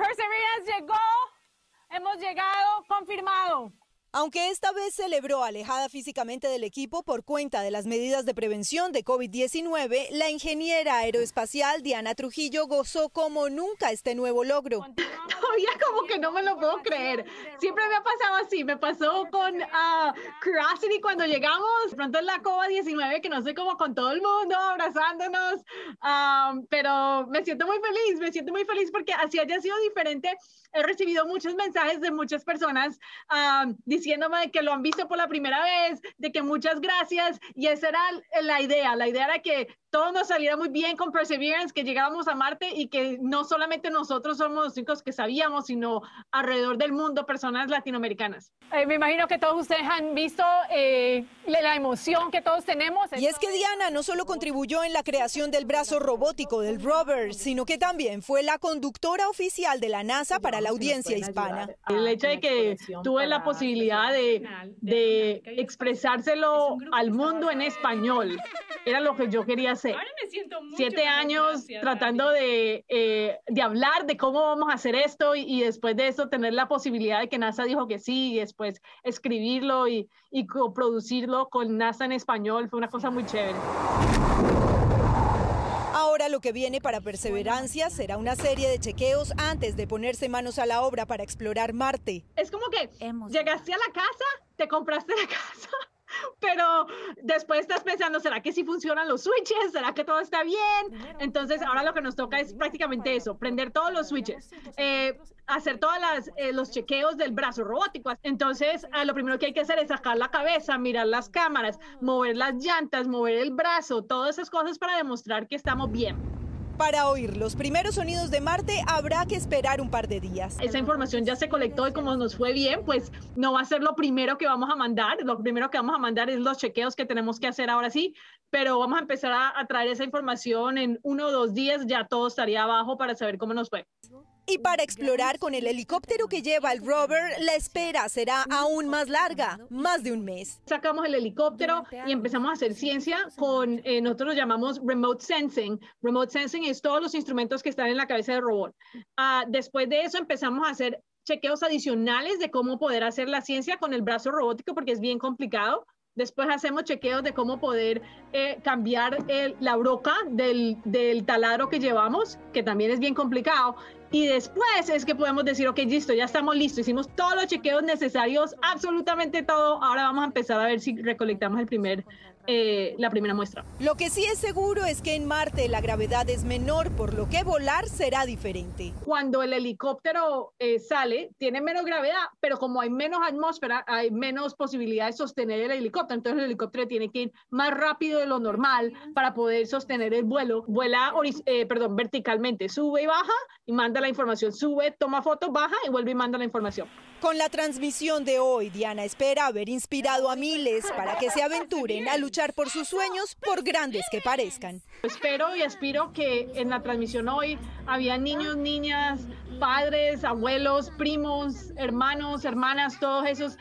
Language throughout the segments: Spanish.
Perseverance llegó, hemos llegado, confirmado. Aunque esta vez celebró alejada físicamente del equipo por cuenta de las medidas de prevención de COVID-19, la ingeniera aeroespacial Diana Trujillo gozó como nunca este nuevo logro. Todavía como que no me lo puedo creer. Siempre me ha pasado así. Me pasó con uh, Curiosity cuando llegamos, pronto en la COVID-19, que no sé cómo con todo el mundo abrazándonos, um, pero me siento muy feliz, me siento muy feliz porque así haya sido diferente. He recibido muchos mensajes de muchas personas um, diciéndome que lo han visto por la primera vez, de que muchas gracias, y esa era la idea, la idea era que todo nos saliera muy bien con Perseverance, que llegáramos a Marte y que no solamente nosotros somos los únicos que sabíamos, sino alrededor del mundo personas latinoamericanas. Eh, me imagino que todos ustedes han visto eh, la emoción que todos tenemos. Y es que Diana no solo contribuyó en la creación del brazo robótico del rover, sino que también fue la conductora oficial de la NASA para la audiencia hispana. El hecho de que tuve la posibilidad de, de expresárselo al mundo en español era lo que yo quería hacer. Siete años tratando de, eh, de, hablar de cómo vamos a hacer esto y, después de eso tener la posibilidad de que NASA dijo que sí y después escribirlo y, y coproducirlo con NASA en español fue una cosa muy chévere. Ahora lo que viene para Perseverancia será una serie de chequeos antes de ponerse manos a la obra para explorar Marte. Es como que llegaste a la casa, te compraste la casa pero después estás pensando, ¿será que sí funcionan los switches? ¿Será que todo está bien? Entonces, ahora lo que nos toca es prácticamente eso, prender todos los switches, eh, hacer todos eh, los chequeos del brazo robótico. Entonces, lo primero que hay que hacer es sacar la cabeza, mirar las cámaras, mover las llantas, mover el brazo, todas esas cosas para demostrar que estamos bien. Para oír los primeros sonidos de Marte habrá que esperar un par de días. Esa información ya se colectó y como nos fue bien, pues no va a ser lo primero que vamos a mandar. Lo primero que vamos a mandar es los chequeos que tenemos que hacer ahora sí, pero vamos a empezar a, traer esa información en uno o dos días, ya todo estaría abajo para saber cómo nos fue. Y para explorar con el helicóptero que lleva el rover, la espera será aún más larga, más de un mes. Sacamos el helicóptero y empezamos a hacer ciencia con, eh, nosotros lo llamamos remote sensing. Remote sensing es todos los instrumentos que están en la cabeza del robot. Uh, después de eso empezamos a hacer chequeos adicionales de cómo poder hacer la ciencia con el brazo robótico porque es bien complicado. Después hacemos chequeos de cómo poder eh, cambiar el, la broca del, del taladro que llevamos, que también es bien complicado. Y después es que podemos decir, ok, listo, ya estamos listos, hicimos todos los chequeos necesarios, absolutamente todo. Ahora vamos a empezar a ver si recolectamos el primer eh, la primera muestra. Lo que sí es seguro es que en Marte la gravedad es menor, por lo que volar será diferente. Cuando el helicóptero eh, sale, tiene menos gravedad, pero como hay menos atmósfera, hay menos posibilidad de sostener el helicóptero. Entonces el helicóptero tiene que ir más rápido de lo normal para poder sostener el vuelo. Vuela, eh, perdón, verticalmente, sube y baja y manda la información. Sube, toma fotos, baja y vuelve y manda la información. Con la transmisión de hoy, Diana espera haber inspirado a miles para que se aventuren a luchar por sus sueños, por grandes que parezcan. Espero y aspiro que en la transmisión hoy había niños, niñas, padres, abuelos, primos, hermanos, hermanas, todos esos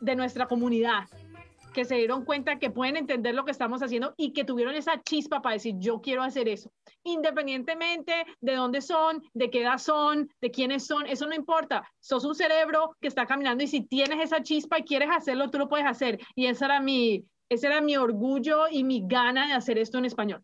de nuestra comunidad que se dieron cuenta que pueden entender lo que estamos haciendo y que tuvieron esa chispa para decir, yo quiero hacer eso. Independientemente de dónde son, de qué edad son, de quiénes son, eso no importa. Sos un cerebro que está caminando y si tienes esa chispa y quieres hacerlo, tú lo puedes hacer. Y ese era mi, ese era mi orgullo y mi gana de hacer esto en español.